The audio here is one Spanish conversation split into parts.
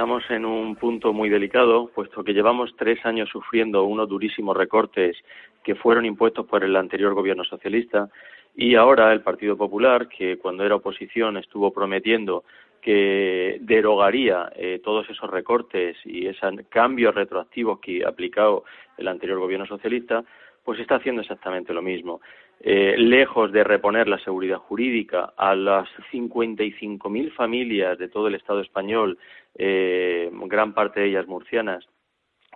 estamos en un punto muy delicado, puesto que llevamos tres años sufriendo unos durísimos recortes que fueron impuestos por el anterior gobierno socialista y ahora el Partido Popular, que cuando era oposición estuvo prometiendo que derogaría eh, todos esos recortes y esos cambios retroactivos que ha aplicado el anterior gobierno socialista, pues está haciendo exactamente lo mismo. Eh, lejos de reponer la seguridad jurídica a las 55.000 familias de todo el Estado español, eh, gran parte de ellas murcianas,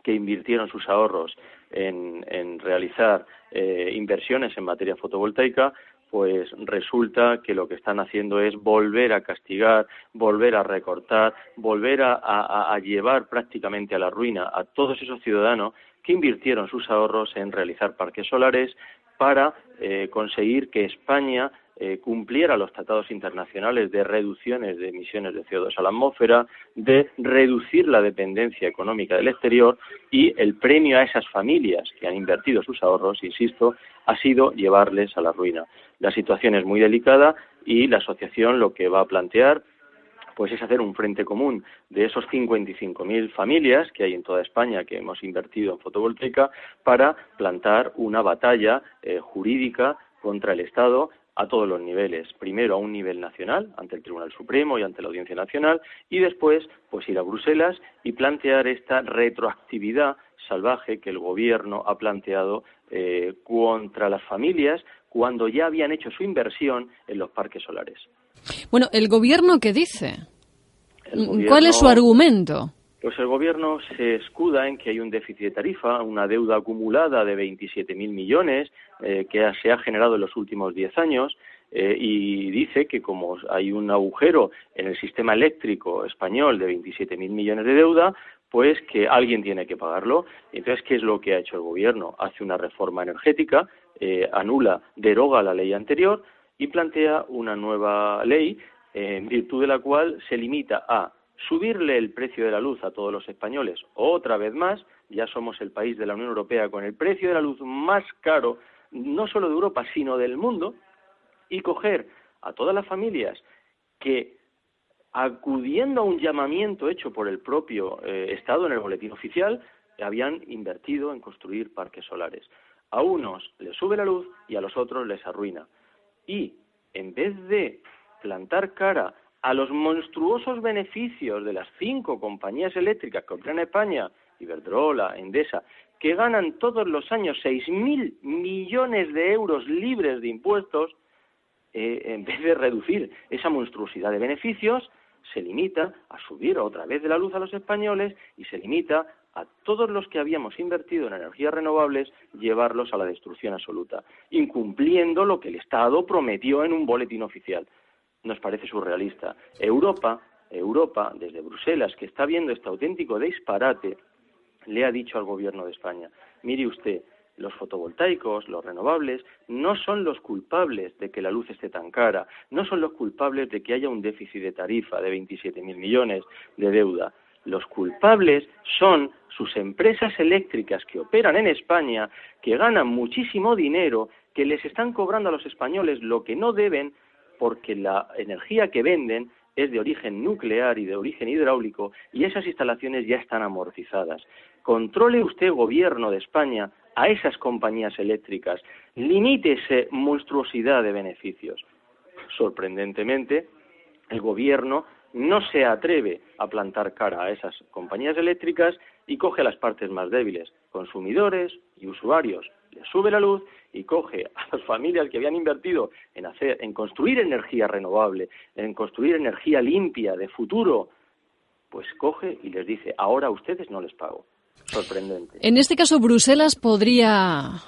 que invirtieron sus ahorros en, realizar eh, inversiones en materia fotovoltaica, pues resulta que lo que están haciendo es volver a castigar, volver a recortar, volver a, llevar prácticamente a la ruina a todos esos ciudadanos que invirtieron sus ahorros en realizar parques solares para eh, conseguir que España eh, cumpliera los tratados internacionales de reducciones de emisiones de CO2 a la atmósfera, de reducir la dependencia económica del exterior y el premio a esas familias que han invertido sus ahorros, insisto, ha sido llevarles a la ruina. La situación es muy delicada y la asociación lo que va a plantear pues es hacer un frente común de esos 55.000 familias que hay en toda España que hemos invertido en fotovoltaica para plantar una batalla eh, jurídica contra el Estado a todos los niveles. Primero a un nivel nacional, ante el Tribunal Supremo y ante la Audiencia Nacional, y después pues ir a Bruselas y plantear esta retroactividad salvaje que el Gobierno ha planteado eh, contra las familias cuando ya habían hecho su inversión en los parques solares. Bueno, ¿el gobierno qué dice? ¿Cuál es su argumento? Pues el gobierno se escuda en que hay un déficit de tarifa, una deuda acumulada de 27.000 millones eh, que se ha generado en los últimos 10 años eh, y dice que como hay un agujero en el sistema eléctrico español de 27.000 millones de deuda, pues que alguien tiene que pagarlo. Entonces, ¿qué es lo que ha hecho el gobierno? Hace una reforma energética, eh, anula, deroga la ley anterior y plantea una nueva ley en virtud de la cual se limita a subirle el precio de la luz a todos los españoles otra vez más, ya somos el país de la Unión Europea con el precio de la luz más caro, no solo de Europa, sino del mundo, y coger a todas las familias que acudiendo a un llamamiento hecho por el propio eh, Estado en el boletín oficial, habían invertido en construir parques solares. A unos les sube la luz y a los otros les arruina. Y en vez de plantar cara a los monstruosos beneficios de las cinco compañías eléctricas que operan en España, Iberdrola, Endesa, que ganan todos los años seis mil millones de euros libres de impuestos, eh, en vez de reducir esa monstruosidad de beneficios, se limita a subir otra vez de la luz a los españoles y se limita a todos los que habíamos invertido en energías renovables llevarlos a la destrucción absoluta, incumpliendo lo que el Estado prometió en un boletín oficial nos parece surrealista. Europa, Europa, desde Bruselas, que está viendo este auténtico disparate, le ha dicho al gobierno de España, mire usted, los fotovoltaicos, los renovables, no son los culpables de que la luz esté tan cara, no son los culpables de que haya un déficit de tarifa de 27.000 millones de deuda. Los culpables son sus empresas eléctricas que operan en España, que ganan muchísimo dinero, que les están cobrando a los españoles lo que no deben porque la energía que venden es de origen nuclear y de origen hidráulico y esas instalaciones ya están amortizadas. Controle usted, gobierno de España, a esas compañías eléctricas, limite esa monstruosidad de beneficios. Sorprendentemente, el gobierno no se atreve a plantar cara a esas compañías eléctricas y coge las partes más débiles, consumidores y usuarios. Le sube la luz y coge a las familias que habían invertido en hacer, en construir energía renovable, en construir energía limpia de futuro, pues coge y les dice, ahora a ustedes no les pago. Sorprendente. En este caso, Bruselas podría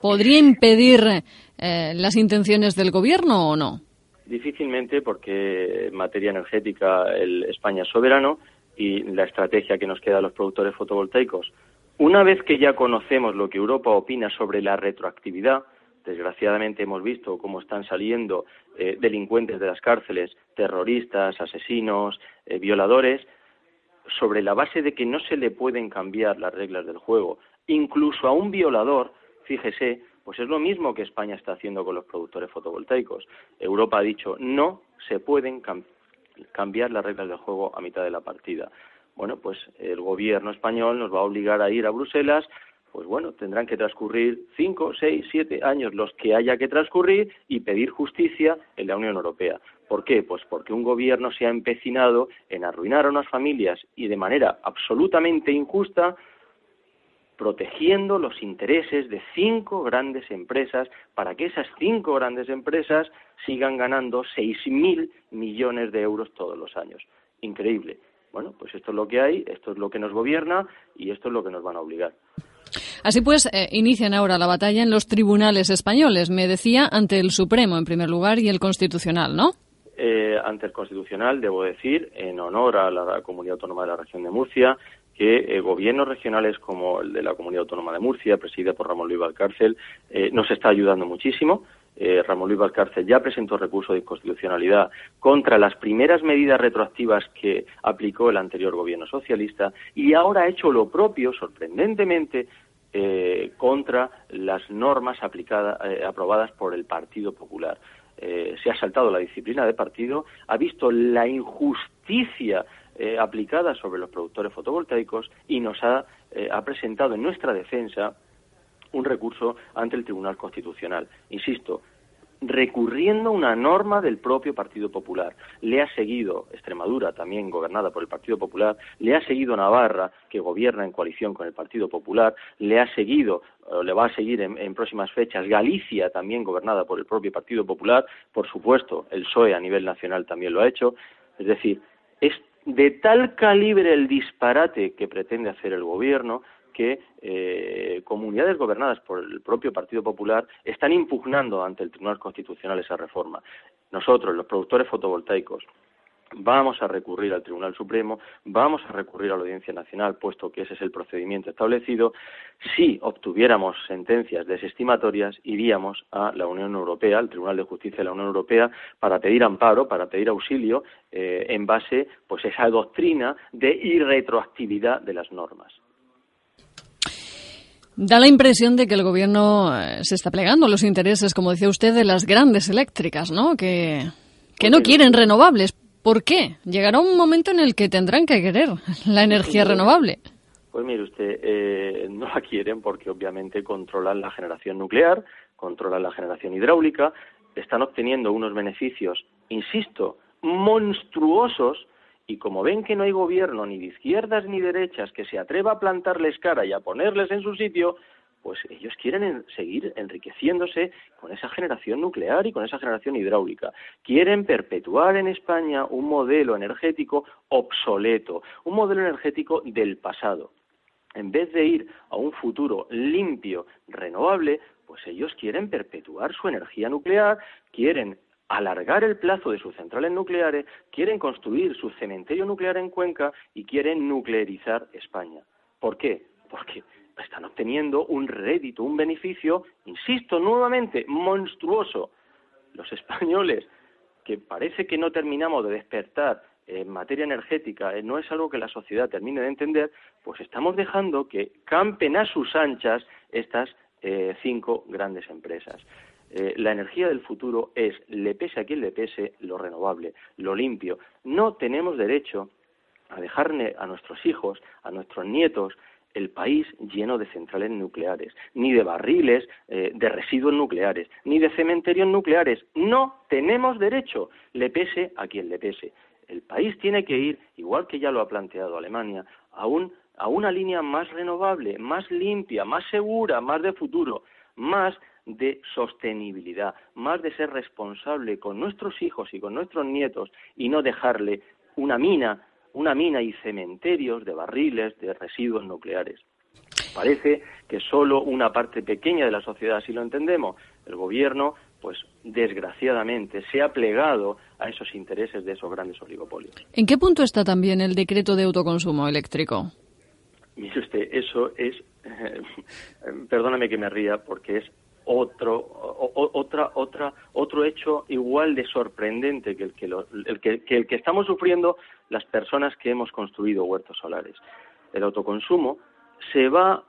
podría impedir eh, las intenciones del gobierno o no. Difícilmente, porque en materia energética el España es soberano y la estrategia que nos queda a los productores fotovoltaicos. Una vez que ya conocemos lo que Europa opina sobre la retroactividad, desgraciadamente hemos visto cómo están saliendo eh, delincuentes de las cárceles, terroristas, asesinos, eh, violadores, sobre la base de que no se le pueden cambiar las reglas del juego, incluso a un violador, fíjese, pues es lo mismo que España está haciendo con los productores fotovoltaicos. Europa ha dicho no se pueden cambiar las reglas del juego a mitad de la partida. bueno, pues el gobierno español nos va a obligar a ir a Bruselas pues bueno, tendrán que transcurrir cinco, seis, siete años los que haya que transcurrir y pedir justicia en la Unión Europea. ¿Por qué? Pues porque un gobierno se ha empecinado en arruinar a unas familias y de manera absolutamente injusta protegiendo los intereses de cinco grandes empresas para que esas cinco grandes empresas sigan ganando seis mil millones de euros todos los años. Increíble. Bueno, pues esto es lo que hay, esto es lo que nos gobierna y esto es lo que nos van a obligar. Así pues, eh, inician ahora la batalla en los tribunales españoles, me decía, ante el Supremo en primer lugar y el Constitucional, ¿no? Eh, ante el Constitucional, debo decir, en honor a la Comunidad Autónoma de la Región de Murcia, que eh, gobiernos regionales como el de la Comunidad Autónoma de Murcia, presidida por Ramón Luis Valcárcel, nos está ayudando muchísimo. Ramón Luis Valcárcel ya presentó recurso de inconstitucionalidad contra las primeras medidas retroactivas que aplicó el anterior gobierno socialista y ahora ha hecho lo propio, sorprendentemente, eh, contra las normas aplicadas, eh, aprobadas por el Partido Popular. Eh, se ha saltado la disciplina de partido, ha visto la injusticia aplicada sobre los productores fotovoltaicos y nos ha, ha presentado en nuestra defensa un recurso ante el Tribunal Constitucional. Insisto, recurriendo una norma del propio Partido Popular. Le ha seguido Extremadura, también gobernada por el Partido Popular, le ha seguido Navarra, que gobierna en coalición con el Partido Popular, le ha seguido, le va a seguir en, próximas fechas Galicia, también gobernada por el propio Partido Popular, por supuesto, el PSOE a nivel nacional también lo ha hecho. Es decir, es de tal calibre el disparate que pretende hacer el Gobierno que eh, comunidades gobernadas por el propio Partido Popular están impugnando ante el Tribunal Constitucional esa reforma. Nosotros, los productores fotovoltaicos, vamos a recurrir al Tribunal Supremo, vamos a recurrir a la Audiencia Nacional, puesto que ese es el procedimiento establecido. Si obtuviéramos sentencias desestimatorias, iríamos a la Unión Europea, al Tribunal de Justicia de la Unión Europea, para pedir amparo, para pedir auxilio eh, en base pues, a esa doctrina de irretroactividad de las normas. Da la impresión de que el gobierno eh, se está plegando a los intereses, como decía usted, de las grandes eléctricas, ¿no? Que, que no quieren renovables. ¿Por qué? Llegará un momento en el que tendrán que querer la energía renovable. Pues mire usted, eh, no la quieren porque obviamente controlan la generación nuclear, controlan la generación hidráulica, están obteniendo unos beneficios, insisto, monstruosos y como ven que no hay gobierno ni de izquierdas ni derechas que se atreva a plantarles cara y a ponerles en su sitio, pues ellos quieren seguir enriqueciéndose con esa generación nuclear y con esa generación hidráulica. Quieren perpetuar en España un modelo energético obsoleto, un modelo energético del pasado. En vez de ir a un futuro limpio, renovable, pues ellos quieren perpetuar su energía nuclear, quieren alargar el plazo de sus centrales nucleares, quieren construir su cementerio nuclear en Cuenca y quieren nuclearizar España. ¿Por qué? Porque están obteniendo un rédito, un beneficio, insisto nuevamente, monstruoso. Los españoles, que parece que no terminamos de despertar en materia energética, eh, no es algo que la sociedad termine de entender, pues estamos dejando que campen a sus anchas estas eh, cinco grandes empresas. Eh, la energía del futuro es, le pese a quien le pese, lo renovable, lo limpio. No tenemos derecho a dejarle a nuestros hijos, a nuestros nietos, el país lleno de centrales nucleares, ni de barriles eh, de residuos nucleares, ni de cementerios nucleares. No tenemos derecho, le pese a quien le pese. El país tiene que ir, igual que ya lo ha planteado Alemania, a, a una línea más renovable, más limpia, más segura, más de futuro, más de sostenibilidad, más de ser responsable con nuestros hijos y con nuestros nietos y no dejarle una mina, una mina y cementerios de barriles de residuos nucleares. Parece que solo una parte pequeña de la sociedad así lo entendemos. El gobierno, pues desgraciadamente, se ha plegado a esos intereses de esos grandes oligopolios. ¿En qué punto está también el decreto de autoconsumo eléctrico? Mire usted, eso es, perdóname que me ría, porque es otro, otra, otra, otro hecho igual de sorprendente que el que, el que, el que estamos sufriendo las personas que hemos construido huertos solares. El autoconsumo se va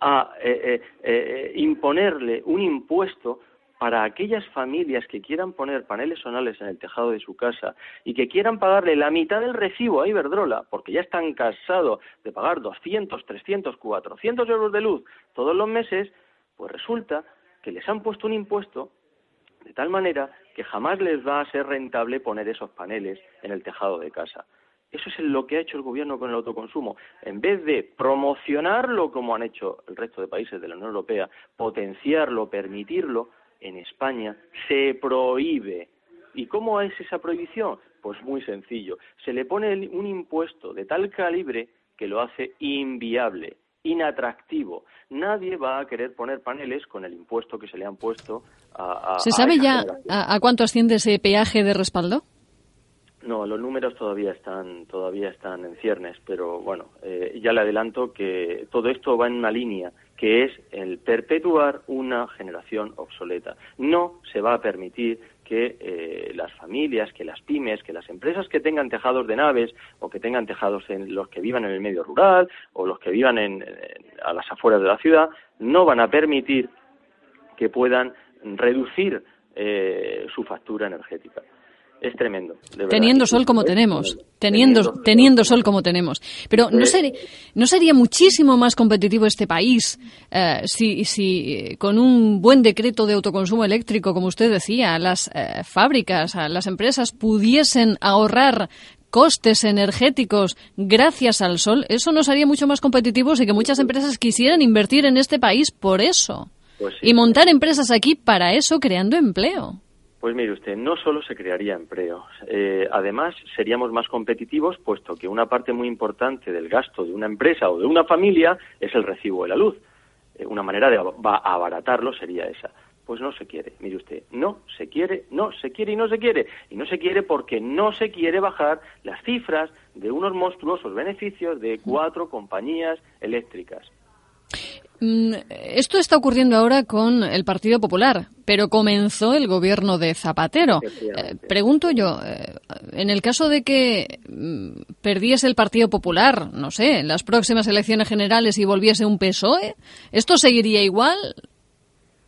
a eh, eh, eh, imponerle un impuesto para aquellas familias que quieran poner paneles solares en el tejado de su casa y que quieran pagarle la mitad del recibo a Iberdrola, porque ya están cansados de pagar 200, 300, 400 euros de luz todos los meses, pues resulta que les han puesto un impuesto de tal manera que jamás les va a ser rentable poner esos paneles en el tejado de casa. Eso es lo que ha hecho el gobierno con el autoconsumo. En vez de promocionarlo como han hecho el resto de países de la Unión Europea, potenciarlo, permitirlo, en España se prohíbe. ¿Y cómo es esa prohibición? Pues muy sencillo. Se le pone un impuesto de tal calibre que lo hace inviable, inatractivo. Nadie va a querer poner paneles con el impuesto que se le han puesto a. ¿Se sabe ya a, cuánto asciende ese peaje de respaldo? No, los números todavía están todavía están en ciernes, pero bueno, eh, ya le adelanto que todo esto va en una línea que es el perpetuar una generación obsoleta. No se va a permitir que eh, las familias, que las pymes, que las empresas que tengan tejados de naves o que tengan tejados en los que vivan en el medio rural o los que vivan en, a las afueras de la ciudad, no van a permitir que puedan reducir eh, su factura energética es tremendo. teniendo sol como tenemos, teniendo, teniendo sol como tenemos. Pero ¿no, sería, ¿no sería muchísimo más competitivo este país eh, si, si eh, con un buen decreto de autoconsumo eléctrico, como usted decía, las eh, fábricas, las empresas pudiesen ahorrar costes energéticos gracias al sol? Eso nos haría mucho más competitivos y que muchas empresas quisieran invertir en este país por eso. Pues y montar empresas aquí para eso, creando empleo. Pues mire usted, no solo se crearía empleo, eh, además seríamos más competitivos puesto que una parte muy importante del gasto de una empresa o de una familia es el recibo de la luz. Eh, una manera de abaratarlo sería esa. Pues no se quiere, mire usted, no se quiere, no se quiere y no se quiere. Y no se quiere porque no se quiere bajar las cifras de unos monstruosos beneficios de cuatro compañías eléctricas. Mm, esto está ocurriendo ahora con el Partido Popular, pero comenzó el gobierno de Zapatero. Eh, pregunto yo, eh, en el caso de que mm, perdiese el Partido Popular, no sé, en las próximas elecciones generales y volviese un PSOE, ¿esto seguiría igual?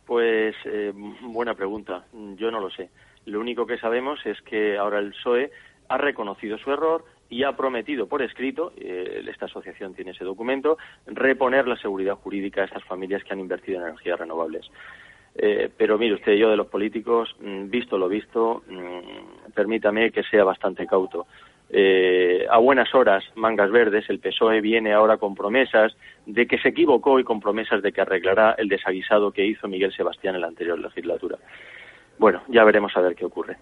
Pues eh, buena pregunta. Yo no lo sé. Lo único que sabemos es que ahora el PSOE ha reconocido su error y ha prometido por escrito, eh, esta asociación tiene ese documento, reponer la seguridad jurídica a estas familias que han invertido en energías renovables. Eh, pero mire usted, yo de los políticos, mm, visto lo visto, mm, permítame que sea bastante cauto. Eh, a buenas horas, mangas verdes, el PSOE viene ahora con promesas de que se equivocó y con promesas de que arreglará el desaguisado que hizo Miguel Sebastián en la anterior legislatura. Bueno, ya veremos a ver qué ocurre.